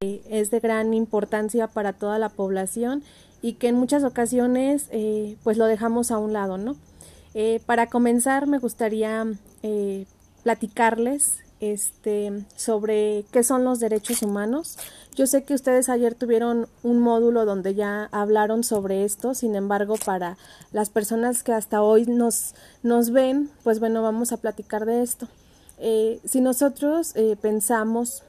es de gran importancia para toda la población y que en muchas ocasiones eh, pues lo dejamos a un lado, ¿no? Eh, para comenzar me gustaría eh, platicarles este, sobre qué son los derechos humanos. Yo sé que ustedes ayer tuvieron un módulo donde ya hablaron sobre esto, sin embargo, para las personas que hasta hoy nos, nos ven, pues bueno, vamos a platicar de esto. si nosotros pensamos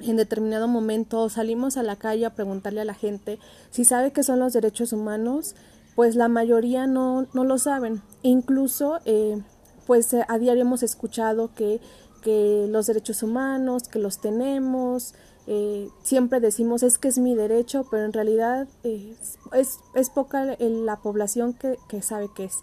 en determinado momento salimos a la calle a preguntarle a la gente si sabe qué son los derechos humanos, pues la mayoría no, no lo saben. Incluso, eh, pues eh, a diario hemos escuchado que, que, los derechos humanos, que los tenemos, eh, siempre decimos es que es mi derecho, pero en realidad es, es, poca la población que, que sabe qué es.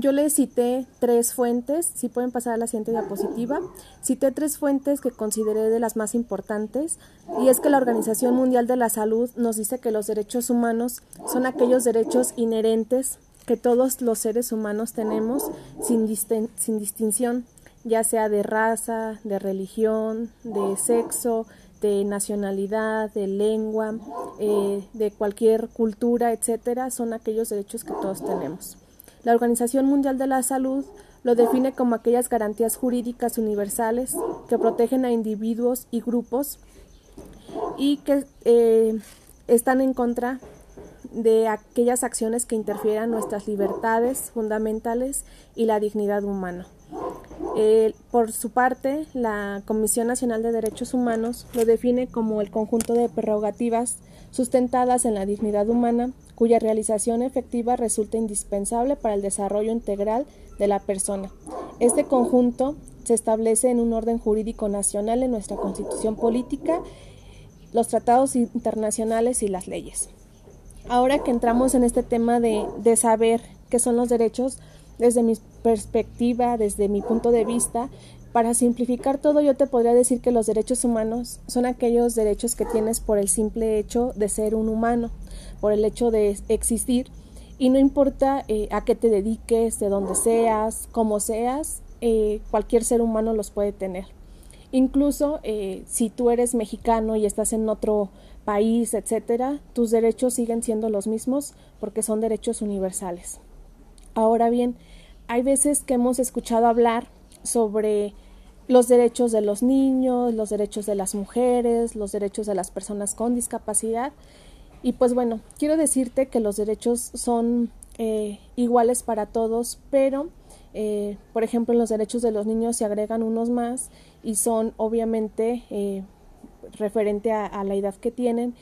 Yo les cité tres fuentes, si pueden pasar a la siguiente diapositiva, cité tres fuentes que consideré de las más importantes y es que la Organización Mundial de la Salud nos dice que los derechos humanos son aquellos derechos inherentes que todos los seres humanos tenemos sin, distinción, ya sea de raza, de religión, de sexo, de nacionalidad, de lengua, eh, de cualquier cultura, etcétera, son aquellos derechos que todos tenemos. La Organización Mundial de la Salud lo define como aquellas garantías jurídicas universales que protegen a individuos y grupos y que eh, están en contra de aquellas acciones que interfieran nuestras libertades fundamentales y la dignidad humana. Por su parte, la Comisión Nacional de Derechos Humanos lo define como el conjunto de prerrogativas sustentadas en la dignidad humana, cuya realización efectiva resulta indispensable para el desarrollo integral de la persona. Este conjunto se establece en un orden jurídico nacional en nuestra constitución política, los tratados internacionales y las leyes. Ahora que entramos en este tema de, de saber qué son los derechos, desde mi perspectiva, desde mi punto de vista, para simplificar todo, yo te podría decir que los derechos humanos son aquellos derechos que tienes por el simple hecho de ser un humano, por el hecho de existir, y no importa eh, a qué te dediques, de dónde seas, cómo seas, eh, cualquier ser humano los puede tener. Incluso eh, si tú eres mexicano y estás en otro país, etcétera, tus derechos siguen siendo los mismos porque son derechos universales. Ahora bien, hay veces que hemos escuchado hablar sobre los derechos de los niños, los derechos de las mujeres, los derechos de las personas con discapacidad. Y pues bueno, quiero decirte que los derechos son eh, iguales para todos, pero eh, por ejemplo en los derechos de los niños se agregan unos más y son obviamente eh, referente a la edad que tienen.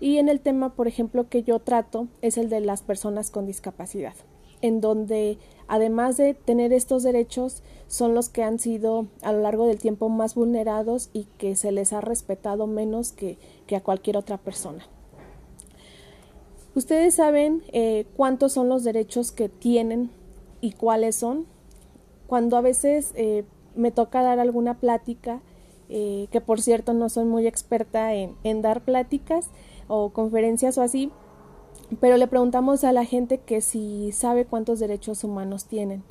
Y en el tema, por ejemplo, que yo trato es el de las personas con discapacidad, en donde además de tener estos derechos, son los que han sido a lo largo del tiempo más vulnerados y que se les ha respetado menos que, a cualquier otra persona. Ustedes saben eh, cuántos son los derechos que tienen y cuáles son. Cuando a veces eh, me toca dar alguna plática, eh, que por cierto no soy muy experta en, dar pláticas o conferencias o así, pero le preguntamos a la gente que si sabe cuántos derechos humanos tienen.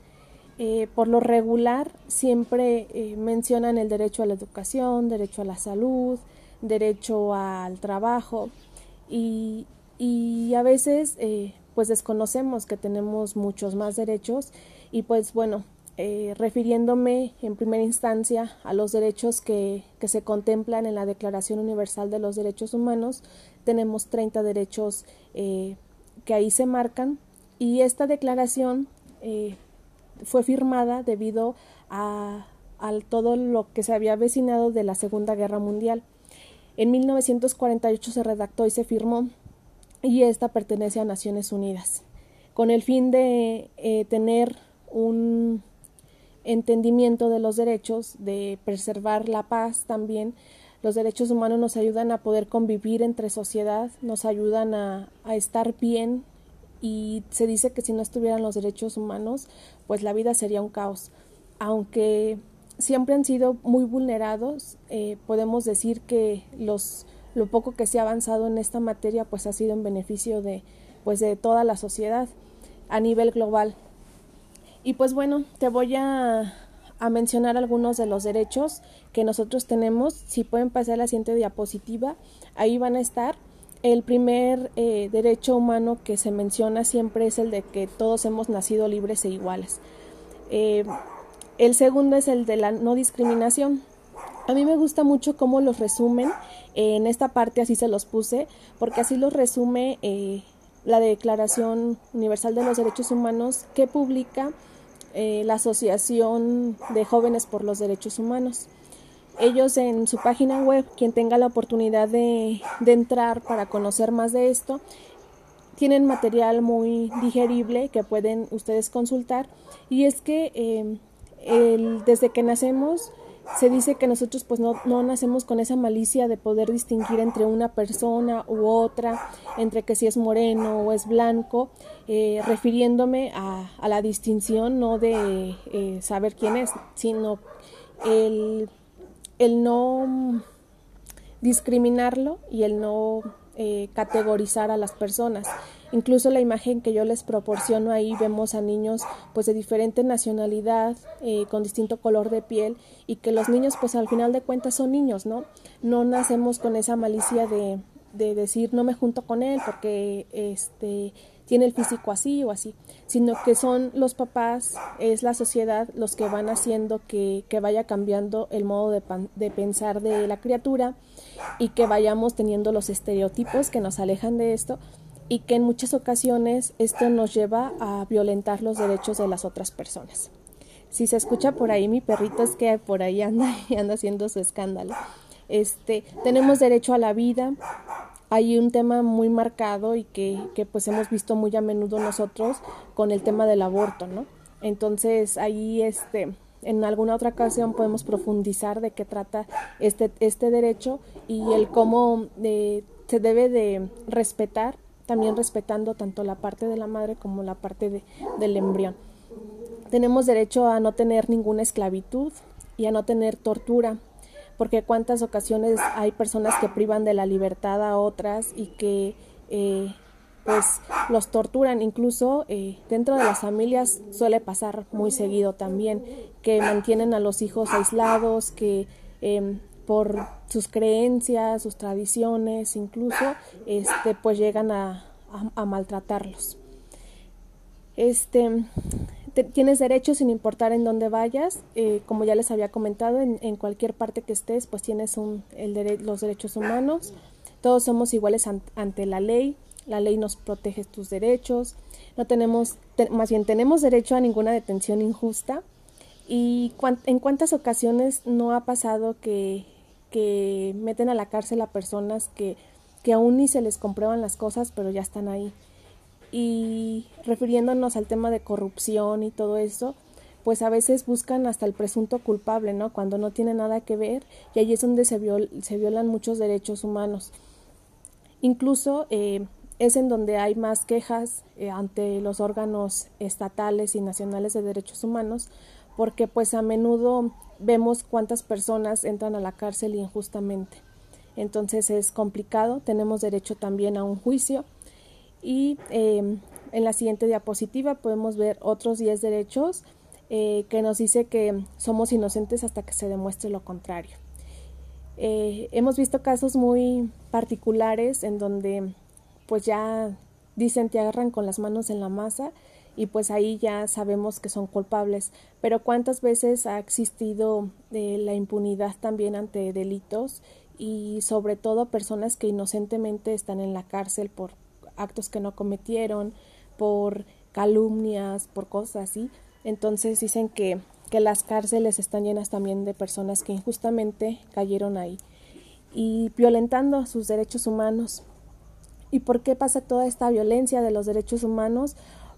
Eh, por lo regular siempre mencionan el derecho a la educación, derecho a la salud, derecho al trabajo y, y a veces eh, pues desconocemos que tenemos muchos más derechos y pues bueno, refiriéndome en primera instancia a los derechos que, que se contemplan en la Declaración Universal de los Derechos Humanos, tenemos 30 derechos eh, que ahí se marcan y esta declaración eh, fue firmada debido a, todo lo que se había avecinado de la Segunda Guerra Mundial. En 1948 se redactó y se firmó y esta pertenece a Naciones Unidas, con el fin de eh, tener un entendimiento de los derechos, de preservar la paz también, los derechos humanos nos ayudan a poder convivir entre sociedad, nos ayudan a, estar bien y se dice que si no estuvieran los derechos humanos, pues la vida sería un caos. Aunque siempre han sido muy vulnerados, eh, podemos decir que los, lo poco que se ha avanzado en esta materia pues ha sido en beneficio de, pues de toda la sociedad a nivel global. Y pues bueno, te voy a, a, mencionar algunos de los derechos que nosotros tenemos. Si pueden pasar la siguiente diapositiva, ahí van a estar. El primer eh, derecho humano que se menciona siempre es el de que todos hemos nacido libres e iguales. Eh, el segundo es el de la no discriminación. A mí me gusta mucho cómo los resumen. en esta parte así se los puse, porque así los resume eh, la Declaración Universal de los Derechos Humanos que publica eh, la Asociación de Jóvenes por los Derechos Humanos. Ellos en su página web, quien tenga la oportunidad de, entrar para conocer más de esto, tienen material muy digerible que pueden ustedes consultar y es que eh, desde que nacemos se dice que nosotros pues no, no, nacemos con esa malicia de poder distinguir entre una persona u otra, entre que si es moreno o es blanco, eh, refiriéndome a, la distinción no de eh, saber quién es, sino el, el no discriminarlo y el no eh, categorizar a las personas. Incluso la imagen que yo les proporciono ahí vemos a niños pues de diferente nacionalidad, eh, con distinto color de piel y que los niños pues al final de cuentas son niños, ¿no? No nacemos con esa malicia de, de decir no me junto con él porque este tiene el físico así o así, sino que son los papás, es la sociedad los que van haciendo que, que vaya cambiando el modo de, de, pensar de la criatura y que vayamos teniendo los estereotipos que nos alejan de esto y que en muchas ocasiones esto nos lleva a violentar los derechos de las otras personas. Si se escucha por ahí mi perrito es que por ahí anda y anda haciendo su escándalo. Este, tenemos derecho a la vida, hay un tema muy marcado y que, que, pues hemos visto muy a menudo nosotros con el tema del aborto, ¿no? Entonces ahí este en alguna otra ocasión podemos profundizar de qué trata este, este derecho y el cómo eh, se debe de respetar, también respetando tanto la parte de la madre como la parte de, del embrión. Tenemos derecho a no tener ninguna esclavitud y a no tener tortura porque cuántas ocasiones hay personas que privan de la libertad a otras y que eh, pues los torturan incluso eh, dentro de las familias suele pasar muy seguido también que mantienen a los hijos aislados que em, por sus creencias sus tradiciones incluso este pues llegan a, maltratarlos. Este tienes derechos sin importar en dónde vayas, eh, como ya les había comentado, en, cualquier parte que estés, pues tienes un, el los derechos humanos, todos somos iguales ante la ley, la ley nos protege tus derechos, no tenemos, más bien tenemos derecho a ninguna detención injusta. Y en cuántas ocasiones no ha pasado que, que meten a la cárcel a personas que, que aún ni se les comprueban las cosas, pero ya están ahí y refiriéndonos al tema de corrupción y todo eso, pues a veces buscan hasta el presunto culpable, ¿no? Cuando no tiene nada que ver y ahí es donde se, se violan muchos derechos humanos. Incluso eh, es en donde hay más quejas eh, ante los órganos estatales y nacionales de derechos humanos, porque pues a menudo vemos cuántas personas entran a la cárcel injustamente. Entonces es complicado, tenemos derecho también a un juicio y em, en la siguiente diapositiva podemos ver otros 10 derechos eh, que nos dice que somos inocentes hasta que se demuestre lo contrario. Eh, hemos visto casos muy particulares en donde pues ya dicen te agarran con las manos en la masa y pues ahí ya sabemos que son culpables. Pero cuántas veces ha existido eh, la impunidad también ante delitos y sobre todo personas que inocentemente están en la cárcel por actos que no cometieron, por calumnias, por cosas así. Entonces dicen que, que las cárceles están llenas también de personas que injustamente cayeron ahí y violentando sus derechos humanos. ¿Y por qué pasa toda esta violencia de los derechos humanos?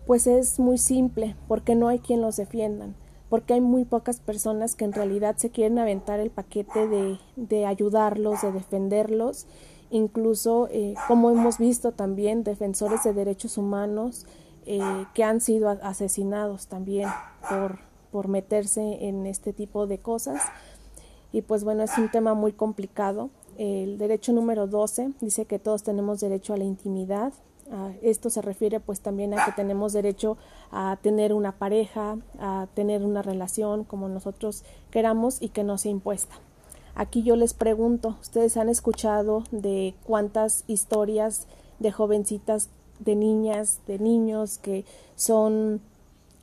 Pues es muy simple, porque no hay quien los defiendan, porque hay muy pocas personas que en realidad se quieren aventar el paquete de, de ayudarlos, de defenderlos incluso eh, como hemos visto también defensores de derechos humanos eh, que han sido asesinados también por, por meterse en este tipo de cosas. Y pues bueno, es un tema muy complicado. El derecho número 12 dice que todos tenemos derecho a la intimidad, esto se refiere pues también a que tenemos derecho a tener una pareja, a tener una relación como nosotros queramos y que no sea impuesta. Aquí yo les pregunto, ¿ustedes han escuchado de cuántas historias de jovencitas, de niñas, de niños que son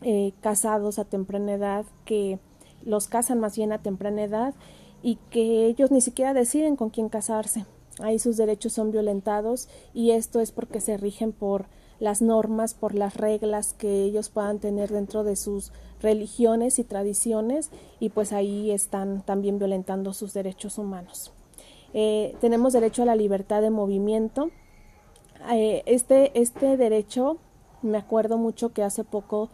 eh, casados a temprana edad, que los casan más bien a temprana edad y que ellos ni siquiera deciden con quién casarse? Ahí sus derechos son violentados y esto es porque se rigen por las normas, por las reglas que ellos puedan tener dentro de sus religiones y tradiciones y pues ahí están también violentando sus derechos humanos. Eh, tenemos derecho a la libertad de movimiento. Eh, este, este derecho, me acuerdo mucho que hace poco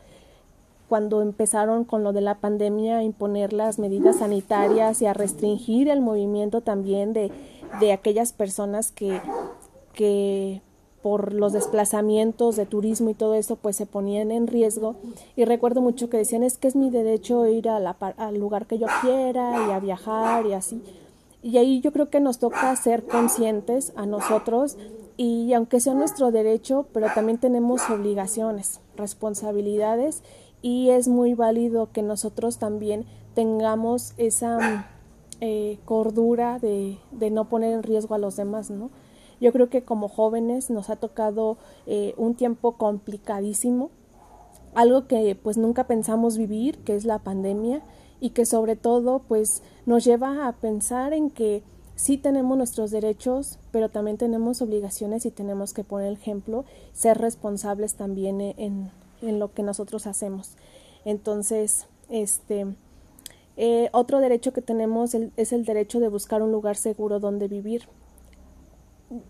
cuando empezaron con lo de la pandemia a imponer las medidas sanitarias y a restringir el movimiento también de de aquellas personas que, que por los desplazamientos de turismo y todo eso, pues se ponían en riesgo. Y recuerdo mucho que decían, es que es mi derecho ir al lugar que yo quiera y a viajar y así. Y ahí yo creo que nos toca ser conscientes a nosotros y aunque sea nuestro derecho, pero también tenemos obligaciones, responsabilidades y es muy válido que nosotros también tengamos esa eh, cordura de, de, no poner en riesgo a los demás, ¿no? Yo creo que como jóvenes nos ha tocado eh, un tiempo complicadísimo, algo que pues nunca pensamos vivir, que es la pandemia, y que sobre todo pues nos lleva a pensar en que sí tenemos nuestros derechos, pero también tenemos obligaciones y tenemos que poner el ejemplo, ser responsables también en, en lo que nosotros hacemos. Entonces, este, eh, otro derecho que tenemos es el derecho de buscar un lugar seguro donde vivir.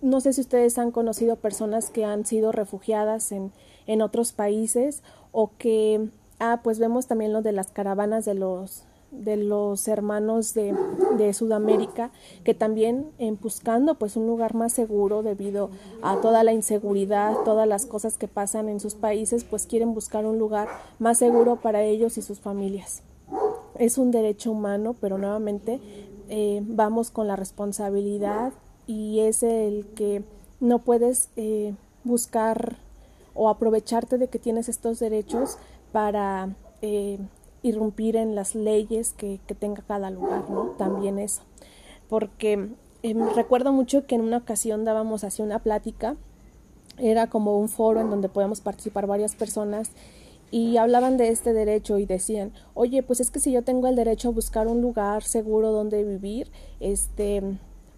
No sé si ustedes han conocido personas que han sido refugiadas en, en otros países o que, ah, pues vemos también lo de las caravanas de los de los hermanos de, de Sudamérica que también en buscando pues un lugar más seguro debido a toda la inseguridad, todas las cosas que pasan en sus países, pues quieren buscar un lugar más seguro para ellos y sus familias es un derecho humano, pero nuevamente eh, vamos con la responsabilidad y es el que no puedes eh, buscar o aprovecharte de que tienes estos derechos para eh, irrumpir en las leyes que, que, tenga cada lugar, ¿no? También eso. Porque recuerdo mucho que en una ocasión dábamos así una plática, era como un foro en donde podíamos participar varias personas y hablaban de este derecho y decían, oye, pues es que si yo tengo el derecho a buscar un lugar seguro donde vivir, este,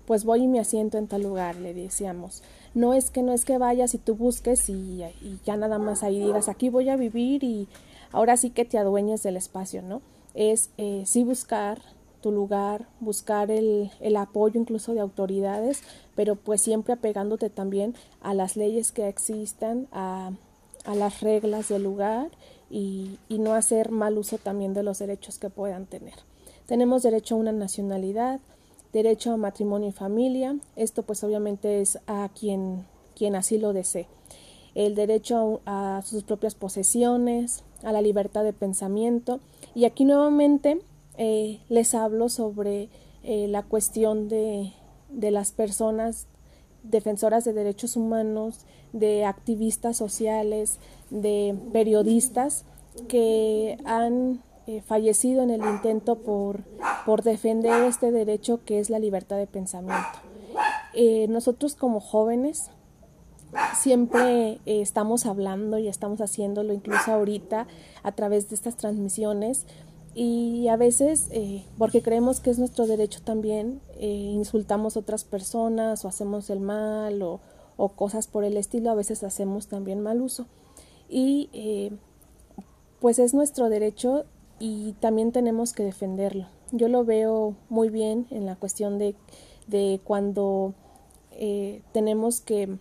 pues voy y me asiento en tal lugar, le decíamos. No es que no es que vayas y tú busques y, ya nada más ahí digas, aquí voy a vivir y ahora sí que te adueñes del espacio, ¿no? Es eh, sí buscar tu lugar, buscar el, el apoyo incluso de autoridades, pero pues siempre apegándote también a las leyes que existan, a a las reglas del lugar y, no hacer mal uso también de los derechos que puedan tener. Tenemos derecho a una nacionalidad, derecho a matrimonio y familia, esto pues obviamente es a quien, quien así lo desee. El derecho a, sus propias posesiones, a la libertad de pensamiento y aquí nuevamente eh, les hablo sobre eh, la cuestión de, de las personas defensoras de derechos humanos, de activistas sociales, de periodistas que han eh, fallecido en el intento por, por, defender este derecho que es la libertad de pensamiento. Eh, nosotros como jóvenes siempre eh, estamos hablando y estamos haciéndolo incluso ahorita a través de estas transmisiones y a veces, porque creemos que es nuestro derecho también, eh, insultamos a otras personas o hacemos el mal o, o, cosas por el estilo, a veces hacemos también mal uso. Y eh, pues es nuestro derecho y también tenemos que defenderlo. Yo lo veo muy bien en la cuestión de, de cuando tenemos que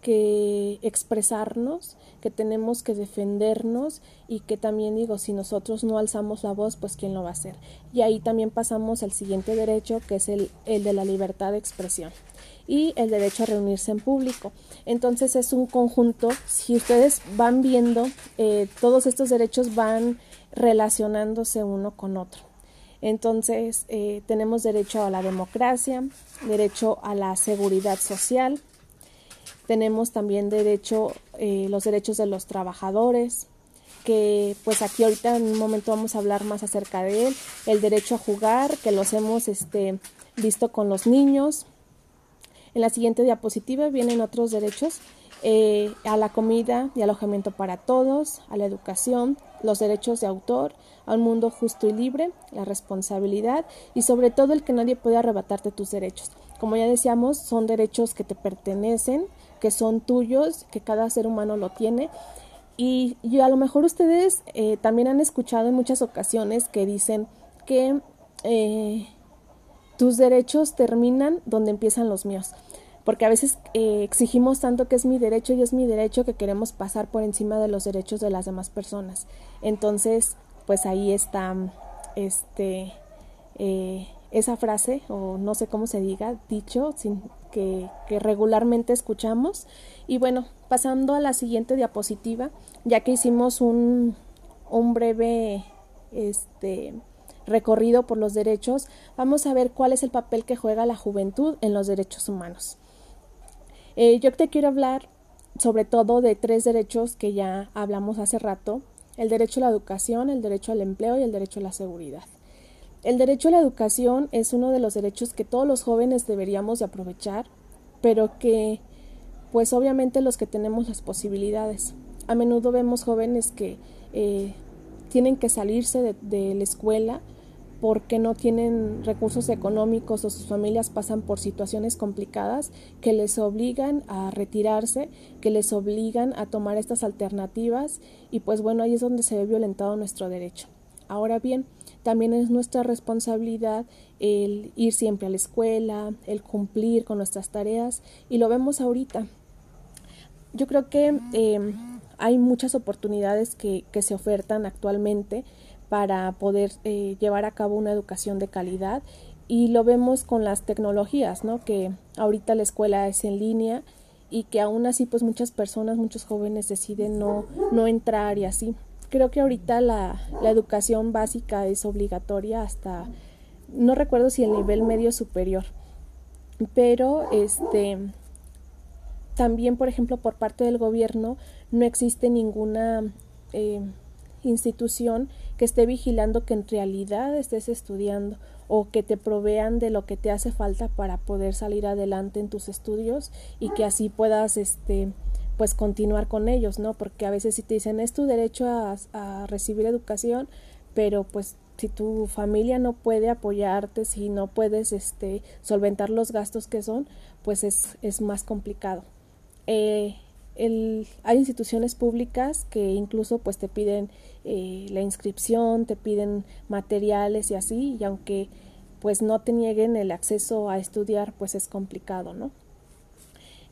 que expresarnos, que tenemos que defendernos y que también digo, si nosotros no alzamos la voz, pues quién lo va a hacer. Y ahí también pasamos al siguiente derecho, que es el, el de la libertad de expresión y el derecho a reunirse en público. Entonces es un conjunto, si ustedes van viendo, eh, todos estos derechos van relacionándose uno con otro. Entonces eh, tenemos derecho a la democracia, derecho a la seguridad social, tenemos también derecho, eh, los derechos de los trabajadores, que pues aquí ahorita en un momento vamos a hablar más acerca de él, el derecho a jugar, que los hemos este, visto con los niños. En la siguiente diapositiva vienen otros derechos eh, a la comida y alojamiento para todos, a la educación, los derechos de autor, a un mundo justo y libre, la responsabilidad y sobre todo el que nadie puede arrebatarte tus derechos. Como ya decíamos, son derechos que te pertenecen, que son tuyos, que cada ser humano lo tiene y, a lo mejor ustedes eh, también han escuchado en muchas ocasiones que dicen que eh, tus derechos terminan donde empiezan los míos. Porque a veces eh, exigimos tanto que es mi derecho y es mi derecho que queremos pasar por encima de los derechos de las demás personas. Entonces, pues ahí está este, esa frase, o no sé cómo se diga, dicho, sin, que, regularmente escuchamos. Y bueno, pasando a la siguiente diapositiva, ya que hicimos un, un breve este, recorrido por los derechos, vamos a ver cuál es el papel que juega la juventud en los derechos humanos. Eh, yo te quiero hablar sobre todo de tres derechos que ya hablamos hace rato, el derecho a la educación, el derecho al empleo y el derecho a la seguridad. El derecho a la educación es uno de los derechos que todos los jóvenes deberíamos de aprovechar, pero que pues obviamente los que tenemos las posibilidades. A menudo vemos jóvenes que eh, tienen que salirse de, la escuela porque no tienen recursos económicos o sus familias pasan por situaciones complicadas que les obligan a retirarse, que les obligan a tomar estas alternativas y pues bueno, ahí es donde se ve violentado nuestro derecho. Ahora bien, también es nuestra responsabilidad el ir siempre a la escuela, el cumplir con nuestras tareas y lo vemos ahorita yo creo que eh, hay muchas oportunidades que, que, se ofertan actualmente para poder eh, llevar a cabo una educación de calidad y lo vemos con las tecnologías, ¿no? Que ahorita la escuela es en línea y que aún así pues muchas personas, muchos jóvenes deciden no, no entrar y así. Creo que ahorita la, la educación básica es obligatoria hasta, no recuerdo si el nivel medio superior, pero este también, por ejemplo, por parte del gobierno no existe ninguna eh, institución que esté vigilando que en realidad estés estudiando o que te provean de lo que te hace falta para poder salir adelante en tus estudios y que así puedas este pues continuar con ellos, ¿no? Porque a veces si te dicen es tu derecho a, recibir educación, pero pues si tu familia no puede apoyarte, si no puedes este solventar los gastos que son, pues es, es más complicado. Eh, hay instituciones públicas que incluso pues te piden eh, la inscripción, te piden materiales y así, y aunque pues no te nieguen el acceso a estudiar, pues es complicado, ¿no?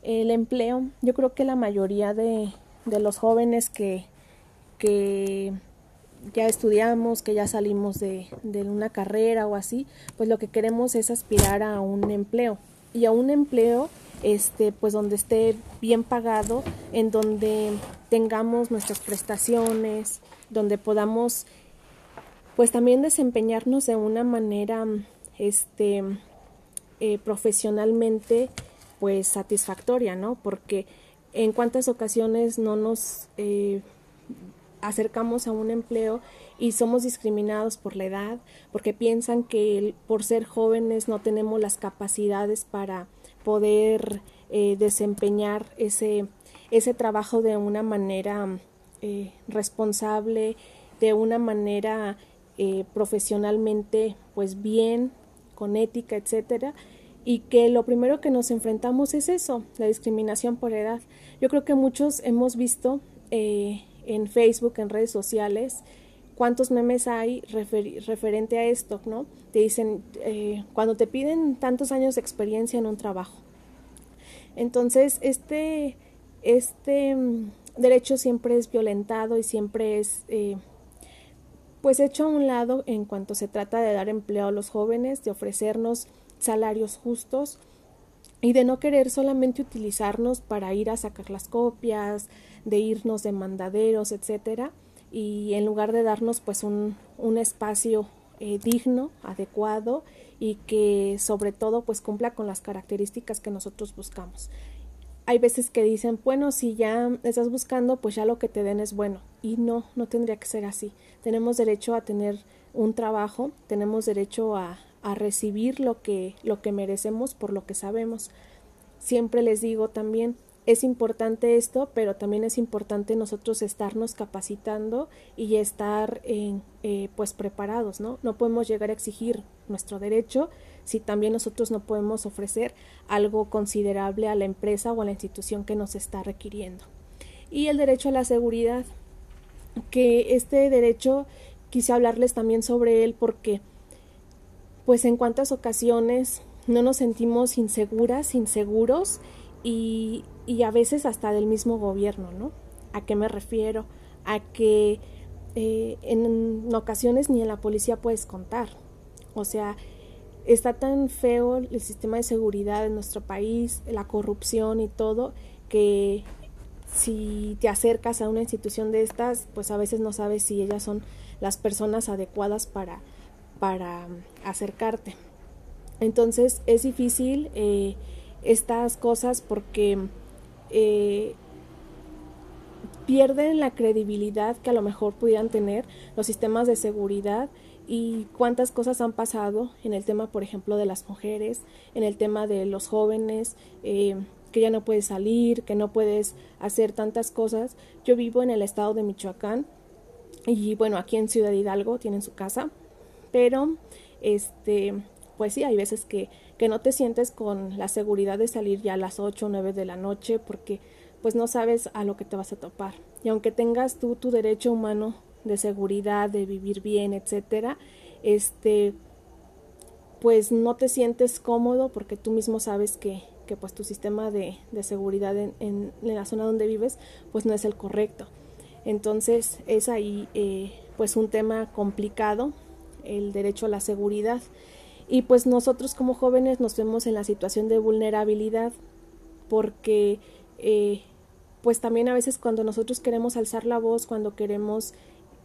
El empleo, yo creo que la mayoría de, de los jóvenes que, que ya estudiamos, que ya salimos de, de una carrera o así, pues lo que queremos es aspirar a un empleo. Y a un empleo este, pues donde esté bien pagado, en donde tengamos nuestras prestaciones, donde podamos pues también desempeñarnos de una manera este eh, profesionalmente pues satisfactoria, ¿no? Porque en cuántas ocasiones no nos eh, acercamos a un empleo y somos discriminados por la edad, porque piensan que por ser jóvenes no tenemos las capacidades para poder eh, desempeñar ese, ese trabajo de una manera eh, responsable, de una manera profesionalmente pues bien, con ética, etcétera, y que lo primero que nos enfrentamos es eso, la discriminación por edad. Yo creo que muchos hemos visto en Facebook, en redes sociales, cuántos memes hay referente a esto, ¿no? Te dicen, eh, cuando te piden tantos años de experiencia en un trabajo. Entonces, este, este mm, derecho siempre es violentado y siempre es, eh, pues, hecho a un lado en cuanto se trata de dar empleo a los jóvenes, de ofrecernos salarios justos y de no querer solamente utilizarnos para ir a sacar las copias, de irnos de mandaderos, etcétera, y en lugar de darnos pues un, un espacio eh, digno, adecuado y que sobre todo pues cumpla con las características que nosotros buscamos. hay veces que dicen, bueno, si ya estás buscando, pues ya lo que te den es bueno. Y no, no tendría que ser así. Tenemos derecho a tener un trabajo, tenemos derecho a, a recibir lo que, lo que merecemos por lo que sabemos. Siempre les digo también, es importante esto, pero también es importante nosotros estarnos capacitando y estar en, eh, pues preparados, ¿no? No podemos llegar a exigir nuestro derecho si también nosotros no podemos ofrecer algo considerable a la empresa o a la institución que nos está requiriendo. Y el derecho a la seguridad, que este derecho quise hablarles también sobre él porque pues en cuántas ocasiones no nos sentimos inseguras, inseguros y, y a veces hasta del mismo gobierno, ¿no? ¿A qué me refiero? A que eh, en ocasiones ni en la policía puedes contar. O sea, está tan feo el sistema de seguridad en nuestro país, la corrupción y todo, que si te acercas a una institución de estas, pues a veces no sabes si ellas son las personas adecuadas para, para acercarte. Entonces es difícil eh, estas cosas porque eh, pierden la credibilidad que a lo mejor pudieran tener los sistemas de seguridad y cuántas cosas han pasado en el tema, por ejemplo, de las mujeres, en el tema de los jóvenes, eh, que ya no puedes salir, que no puedes hacer tantas cosas. Yo vivo en el estado de Michoacán y bueno, aquí en Ciudad Hidalgo tienen su casa, pero este, pues sí, hay veces que que no te sientes con la seguridad de salir ya a las 8 o 9 de la noche porque pues no sabes a lo que te vas a topar. Y aunque tengas tú tu derecho humano de seguridad, de vivir bien, etcétera, este pues no te sientes cómodo porque tú mismo sabes que, que pues tu sistema de, de seguridad en, en, la zona donde vives pues no es el correcto. Entonces es ahí eh, pues un tema complicado el derecho a la seguridad. Y pues nosotros como jóvenes nos vemos en la situación de vulnerabilidad porque eh, pues también a veces cuando nosotros queremos alzar la voz, cuando queremos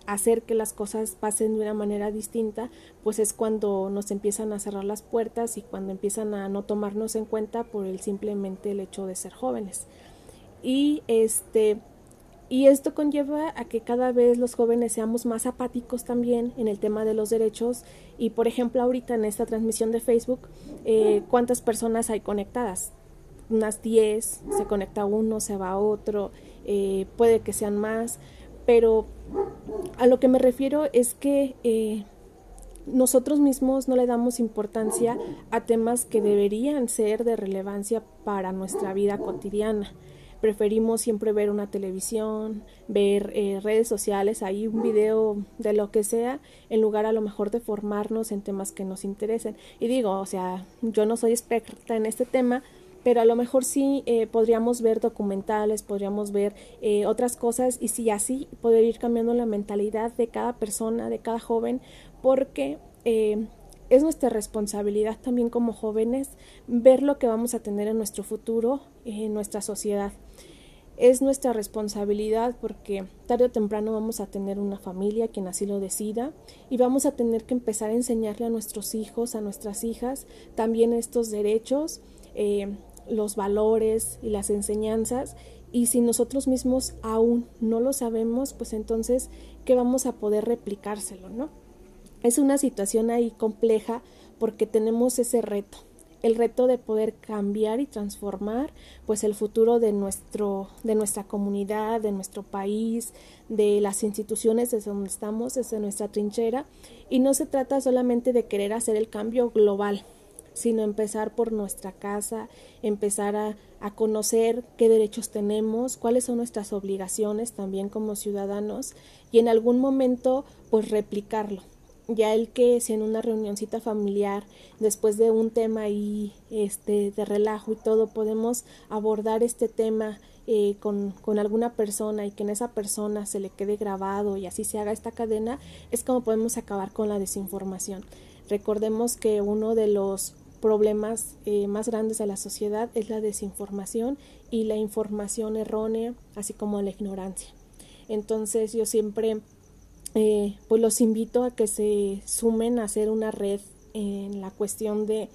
hacer que las cosas pasen de una manera distinta, pues es cuando nos empiezan a cerrar las puertas y cuando empiezan a no tomarnos en cuenta por el simplemente el hecho de ser jóvenes. Y este y esto conlleva a que cada vez los jóvenes seamos más apáticos también en el tema de los derechos. Y por ejemplo, ahorita en esta transmisión de Facebook, eh, ¿cuántas personas hay conectadas? Unas 10, se conecta uno, se va otro, eh, puede que sean más, pero a lo que me refiero es que eh, nosotros mismos no le damos importancia a temas que deberían ser de relevancia para nuestra vida cotidiana preferimos siempre ver una televisión, ver eh, redes sociales, ahí un video de lo que sea, en lugar a lo mejor de formarnos en temas que nos interesen. Y digo, o sea, yo no soy experta en este tema, pero a lo mejor sí eh, podríamos ver documentales, podríamos ver eh, otras cosas y sí así poder ir cambiando la mentalidad de cada persona, de cada joven, porque es nuestra responsabilidad también como jóvenes ver lo que vamos a tener en nuestro futuro, en nuestra sociedad. Es nuestra responsabilidad porque tarde o temprano vamos a tener una familia, quien así lo decida, y vamos a tener que empezar a enseñarle a nuestros hijos, a nuestras hijas, también estos derechos, eh, los valores y las enseñanzas. Y si nosotros mismos aún no lo sabemos, pues entonces, ¿qué vamos a poder replicárselo, no? Es una situación ahí compleja porque tenemos ese reto, el reto de poder cambiar y transformar pues el futuro de nuestro de nuestra comunidad, de nuestro país, de las instituciones desde donde estamos, desde nuestra trinchera. Y no se trata solamente de querer hacer el cambio global, sino empezar por nuestra casa, empezar a, a, conocer qué derechos tenemos, cuáles son nuestras obligaciones también como ciudadanos y en algún momento pues replicarlo ya el que si en una reunioncita familiar después de un tema ahí este de relajo y todo podemos abordar este tema eh, con, con alguna persona y que en esa persona se le quede grabado y así se haga esta cadena es como podemos acabar con la desinformación. Recordemos que uno de los problemas eh, más grandes de la sociedad es la desinformación y la información errónea así como la ignorancia. Entonces yo siempre eh, pues los invito a que se sumen a hacer una red en la cuestión de,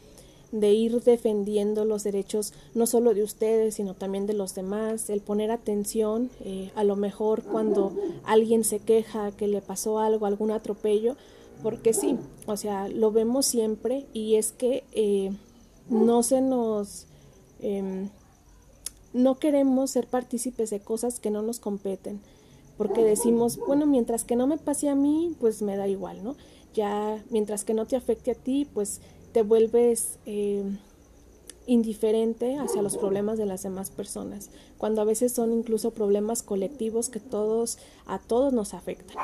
de ir defendiendo los derechos no solo de ustedes, sino también de los demás, el poner atención, eh, a lo mejor cuando alguien se queja que le pasó algo, algún atropello, porque sí, o sea, lo vemos siempre y es que eh, no se nos... Em, no queremos ser partícipes de cosas que no nos competen, porque decimos, bueno, mientras que no me pase a mí, pues me da igual, ¿no? Ya, mientras que no te afecte a ti, pues te vuelves eh, indiferente hacia los problemas de las demás personas, cuando a veces son incluso problemas colectivos que todos, a todos nos afectan.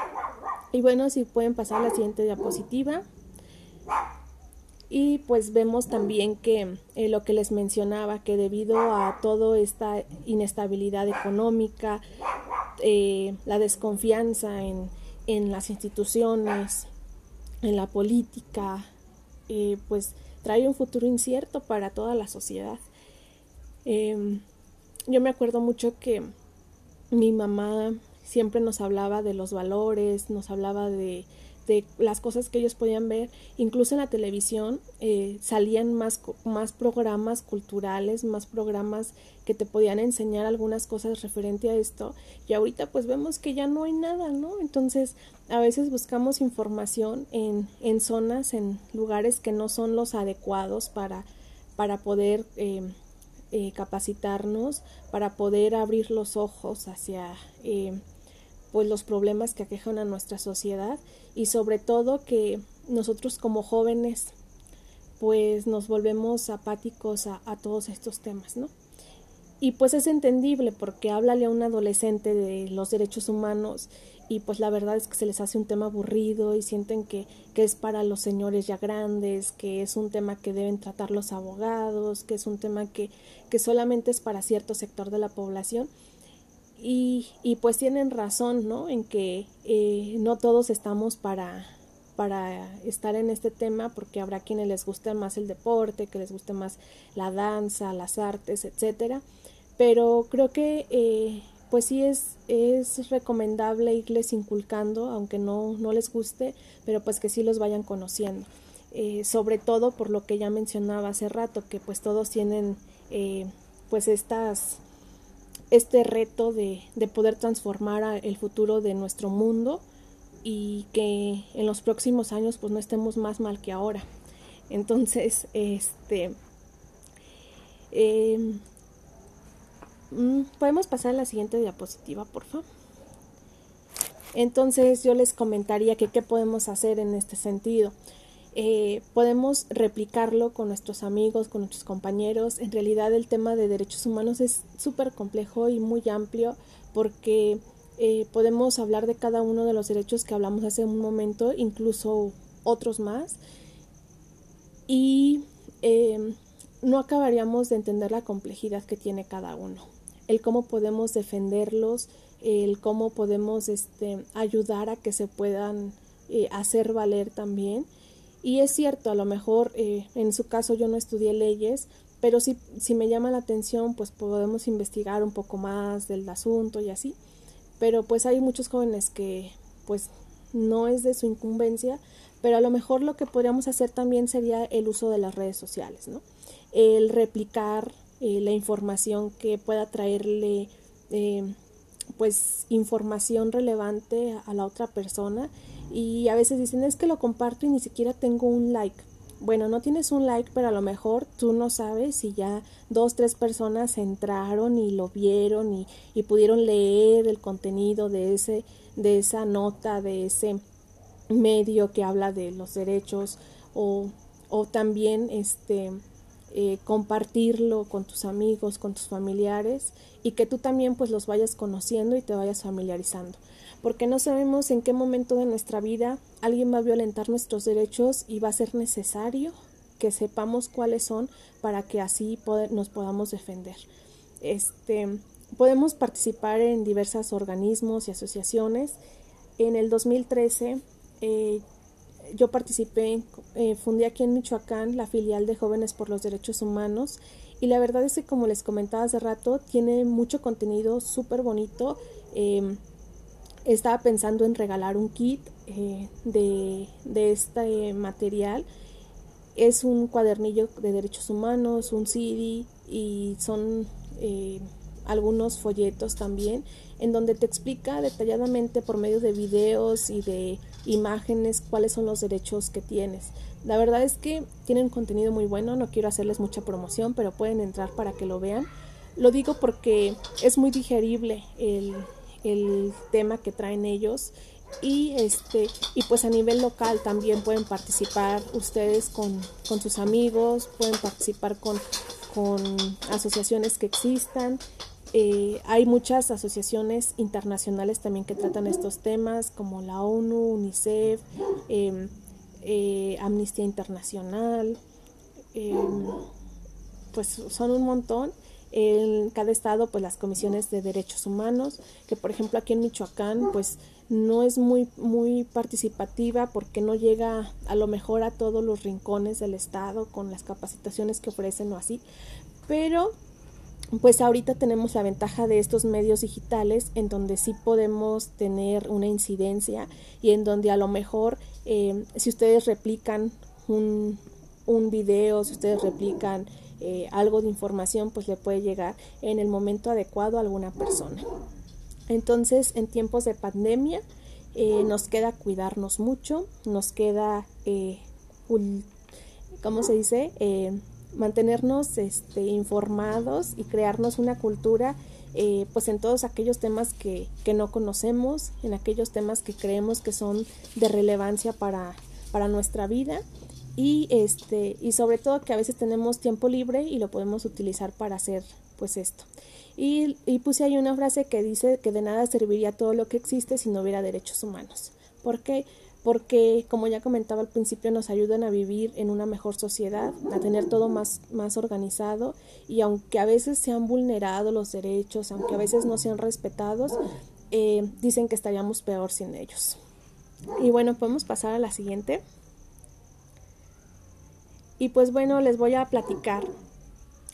Y bueno, si pueden pasar a la siguiente diapositiva. Y pues vemos también que eh, lo que les mencionaba, que debido a toda esta inestabilidad económica, eh, la desconfianza en, en, las instituciones, en la política, eh, pues trae un futuro incierto para toda la sociedad. Em, yo me acuerdo mucho que mi mamá siempre nos hablaba de los valores, nos hablaba de de las cosas que ellos podían ver, incluso en la televisión eh, salían más, más programas culturales, más programas que te podían enseñar algunas cosas referente a esto y ahorita pues vemos que ya no hay nada, ¿no? Entonces a veces buscamos información en, en zonas, en lugares que no son los adecuados para, para poder eh, eh, capacitarnos, para poder abrir los ojos hacia pues los problemas que aquejan a nuestra sociedad y sobre todo que nosotros como jóvenes pues nos volvemos apáticos a, todos estos temas, ¿no? Y pues es entendible porque háblale a un adolescente de los derechos humanos y pues la verdad es que se les hace un tema aburrido y sienten que, que es para los señores ya grandes, que es un tema que deben tratar los abogados, que es un tema que, que solamente es para cierto sector de la población y, y pues tienen razón, ¿no? En que eh, no todos estamos para, para estar en este tema porque habrá quienes les guste más el deporte, que les guste más la danza, las artes, etcétera. Pero creo que eh, pues sí es, es recomendable irles inculcando, aunque no, no les guste, pero pues que sí los vayan conociendo. Eh, sobre todo por lo que ya mencionaba hace rato, que pues todos tienen pues estas este reto de, de poder transformar el futuro de nuestro mundo y que en los próximos años pues no estemos más mal que ahora. Entonces, este, em, mm, podemos pasar a la siguiente diapositiva, por favor. Entonces yo les comentaría que qué podemos hacer en este sentido. Eh, podemos replicarlo con nuestros amigos, con nuestros compañeros. En realidad el tema de derechos humanos es súper complejo y muy amplio porque eh, podemos hablar de cada uno de los derechos que hablamos hace un momento, incluso otros más. Y em, no acabaríamos de entender la complejidad que tiene cada uno, el cómo podemos defenderlos, el cómo podemos este, ayudar a que se puedan eh, hacer valer también y es cierto, a lo mejor eh, en su caso yo no estudié leyes, pero si, si me llama la atención, pues podemos investigar un poco más del asunto y así. Pero pues hay muchos jóvenes que pues no es de su incumbencia, pero a lo mejor lo que podríamos hacer también sería el uso de las redes sociales, ¿no? El replicar eh, la información que pueda traerle eh, pues información relevante a la otra persona y a veces dicen es que lo comparto y ni siquiera tengo un like. Bueno, no tienes un like, pero a lo mejor tú no sabes si ya dos, tres personas entraron y lo vieron y, y pudieron leer el contenido de ese, de esa nota, de ese medio que habla de los derechos o, o también este eh, compartirlo con tus amigos, con tus familiares y que tú también pues los vayas conociendo y te vayas familiarizando porque no sabemos en qué momento de nuestra vida alguien va a violentar nuestros derechos y va a ser necesario que sepamos cuáles son para que así nos podamos defender. Este, podemos participar en diversos organismos y asociaciones. En el 2013 eh, yo participé, eh, fundé aquí en Michoacán la filial de Jóvenes por los Derechos Humanos y la verdad es que como les comentaba hace rato, tiene mucho contenido súper bonito. Em, estaba pensando en regalar un kit eh, de, de, este material es un cuadernillo de derechos humanos, un CD y son eh, algunos folletos también en donde te explica detalladamente por medio de videos y de imágenes cuáles son los derechos que tienes. La verdad es que tienen contenido muy bueno, no quiero hacerles mucha promoción, pero pueden entrar para que lo vean. Lo digo porque es muy digerible el, el tema que traen ellos. Y este y pues a nivel local también pueden participar ustedes con, con sus amigos pueden participar con, con asociaciones que existan. Eh, hay muchas asociaciones internacionales también que tratan estos temas como la ONU UNICEF em, eh, Amnistía Internacional em, pues son un montón en cada estado pues las comisiones de derechos humanos que por ejemplo aquí en Michoacán pues no es muy muy participativa porque no llega a lo mejor a todos los rincones del estado con las capacitaciones que ofrecen o así. Pero pues ahorita tenemos la ventaja de estos medios digitales en donde sí podemos tener una incidencia y en donde a lo mejor eh, si ustedes replican un, un video, si ustedes replican eh, algo de información pues le puede llegar en el momento adecuado a alguna persona. Entonces, en tiempos de pandemia, eh, nos queda cuidarnos mucho, nos queda, eh, ¿cómo se dice? mantenernos este, informados y crearnos una cultura pues en todos aquellos temas que, que, no conocemos, en aquellos temas que creemos que son de relevancia para, para nuestra vida y este y sobre todo que a veces tenemos tiempo libre y lo podemos utilizar para hacer pues esto y, y puse ahí una frase que dice que de nada serviría todo lo que existe si no hubiera derechos humanos ¿por qué? porque como ya comentaba al principio nos ayudan a vivir en una mejor sociedad, a tener todo más, más organizado y aunque a veces se han vulnerado los derechos, aunque a veces no sean respetados, eh, dicen que estaríamos peor sin ellos. Y bueno, podemos pasar a la siguiente. Y pues bueno, les voy a platicar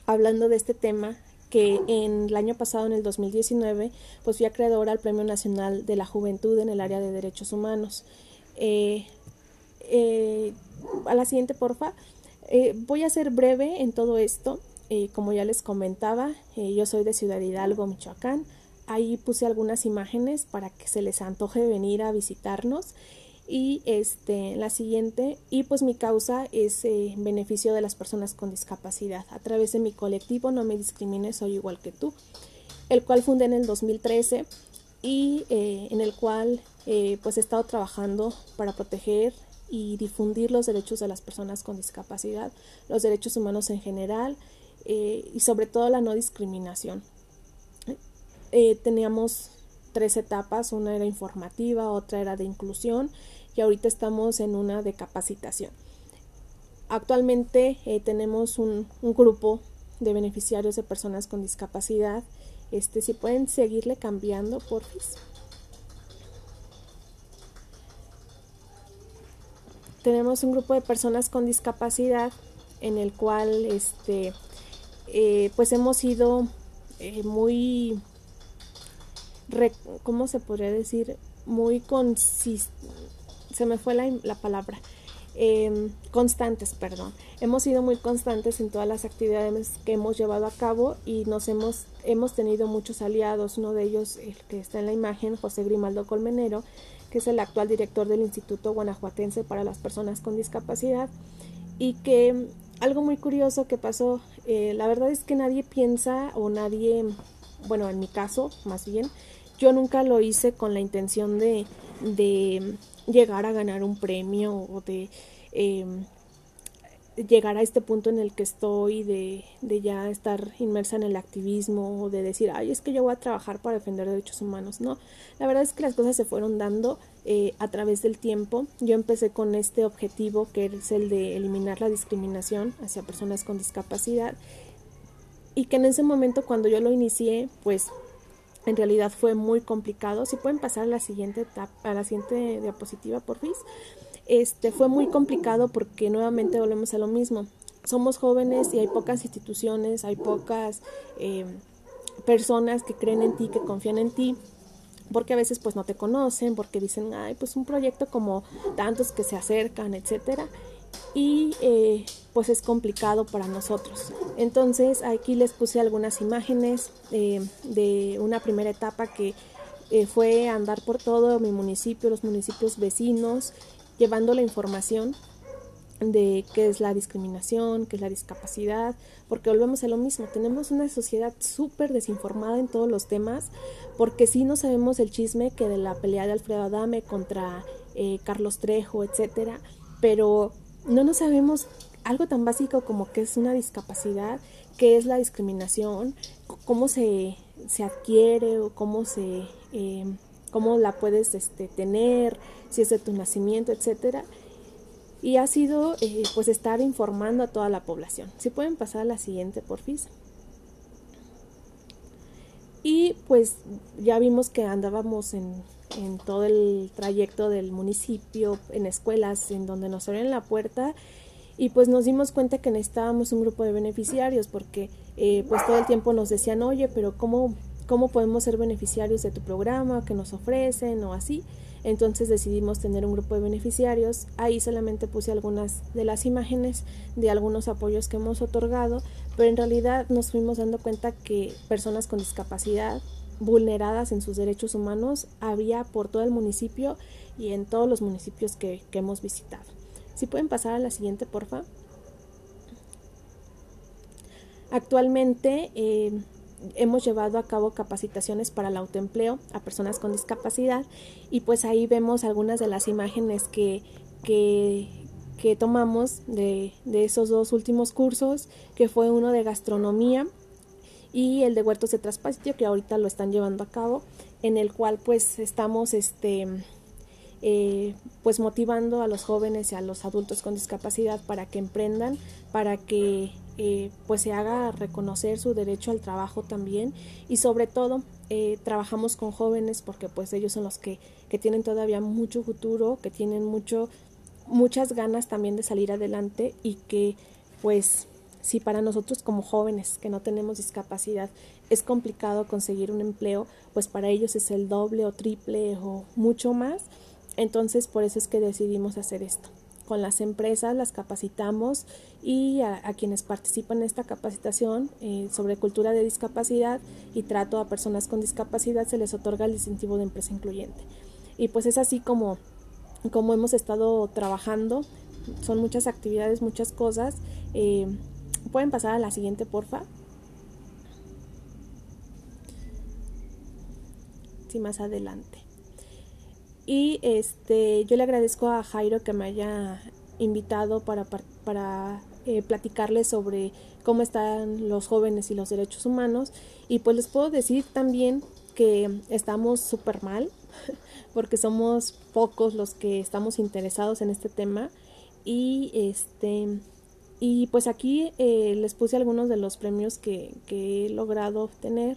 hablando de este tema que en el año pasado, en el 2019, pues fui acreedora al Premio Nacional de la Juventud en el área de Derechos Humanos. Eh, eh, a la siguiente, porfa. Eh, voy a ser breve en todo esto. como ya les comentaba, yo soy de Ciudad Hidalgo, Michoacán. Ahí puse algunas imágenes para que se les antoje venir a visitarnos y este la siguiente y pues mi causa es eh, beneficio de las personas con discapacidad. A través de mi colectivo no me discrimines soy igual que tú el cual fundé en el 2013 y eh, en el cual eh, pues he estado trabajando para proteger y difundir los derechos de las personas con discapacidad los derechos humanos en general y sobre todo la no discriminación. Teníamos tres etapas, una era informativa, otra era de inclusión y ahorita estamos en una de capacitación. Actualmente eh, tenemos un, grupo de beneficiarios de personas con discapacidad. Este, si pueden seguirle cambiando, porfis. Tenemos un grupo de personas con discapacidad en el cual este, eh, pues hemos sido eh, muy ¿cómo se podría decir? Muy consistentes, se me fue la, palabra, em, constantes, perdón. Hemos sido muy constantes en todas las actividades que hemos llevado a cabo y nos hemos, hemos tenido muchos aliados. Uno de ellos, el que está en la imagen, José Grimaldo Colmenero, que es el actual director del Instituto Guanajuatense para las Personas con Discapacidad. Y que algo muy curioso que pasó, eh, la verdad es que nadie piensa o nadie, bueno, en mi caso más bien, yo nunca lo hice con la intención de, de llegar a ganar un premio o de em, llegar a este punto en el que estoy, de, de, ya estar inmersa en el activismo o de decir, ay, es que yo voy a trabajar para defender derechos humanos. No, la verdad es que las cosas se fueron dando eh, a través del tiempo. Yo empecé con este objetivo que es el de eliminar la discriminación hacia personas con discapacidad y que en ese momento cuando yo lo inicié, pues en realidad fue muy complicado. Si pueden pasar a la siguiente etapa, a la siguiente diapositiva, por fin. Este fue muy complicado porque nuevamente volvemos a lo mismo. Somos jóvenes y hay pocas instituciones, hay pocas eh, personas que creen en ti, que confían en ti, porque a veces pues no te conocen, porque dicen, ay, pues un proyecto como tantos que se acercan, etcétera. Y eh, pues es complicado para nosotros. Entonces aquí les puse algunas imágenes eh, de una primera etapa que eh, fue andar por todo mi municipio, los municipios vecinos, llevando la información de qué es la discriminación, qué es la discapacidad, porque volvemos a lo mismo, tenemos una sociedad súper desinformada en todos los temas, porque sí no sabemos el chisme que de la pelea de Alfredo Adame contra Carlos Trejo, etcétera, pero no nos sabemos algo tan básico como qué es una discapacidad, qué es la discriminación, cómo se, se adquiere o cómo se em, cómo la puedes este, tener, si es de tu nacimiento, etcétera. Y ha sido eh, pues estar informando a toda la población. Si pueden pasar a la siguiente, porfis. Y pues ya vimos que andábamos en en todo el trayecto del municipio, en escuelas, en donde nos abren la puerta y pues nos dimos cuenta que necesitábamos un grupo de beneficiarios porque eh, pues todo el tiempo nos decían, oye, pero ¿cómo, ¿cómo podemos ser beneficiarios de tu programa que nos ofrecen o así? Entonces decidimos tener un grupo de beneficiarios. Ahí solamente puse algunas de las imágenes de algunos apoyos que hemos otorgado, pero en realidad nos fuimos dando cuenta que personas con discapacidad vulneradas en sus derechos humanos había por todo el municipio y en todos los municipios que, hemos visitado. Si pueden pasar a la siguiente, porfa. Actualmente eh, hemos llevado a cabo capacitaciones para el autoempleo a personas con discapacidad y pues ahí vemos algunas de las imágenes que, que, que tomamos de, de esos dos últimos cursos, que fue uno de gastronomía y el de huertos de traspatio que ahorita lo están llevando a cabo en el cual pues estamos este eh, pues motivando a los jóvenes y a los adultos con discapacidad para que emprendan para que eh, pues se haga reconocer su derecho al trabajo también. Y sobre todo eh, trabajamos con jóvenes porque pues ellos son los que, que tienen todavía mucho futuro que tienen mucho muchas ganas también de salir adelante y que pues si para nosotros como jóvenes que no tenemos discapacidad es complicado conseguir un empleo, pues para ellos es el doble o triple o mucho más. Entonces por eso es que decidimos hacer esto. Con las empresas las capacitamos y a, quienes participan en esta capacitación eh, sobre cultura de discapacidad y trato a personas con discapacidad se les otorga el distintivo de empresa incluyente. Y pues es así como, como hemos estado trabajando. Son muchas actividades, muchas cosas. Eh, Pueden pasar a la siguiente, porfa. Sí, más adelante. Y este, yo le agradezco a Jairo que me haya invitado para, para eh, platicarles sobre cómo están los jóvenes y los derechos humanos. Y pues les puedo decir también que estamos súper mal, porque somos pocos los que estamos interesados en este tema. Y este y pues aquí eh, les puse algunos de los premios que, que he logrado obtener.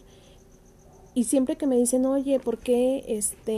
Y siempre que me dicen, oye, ¿por qué este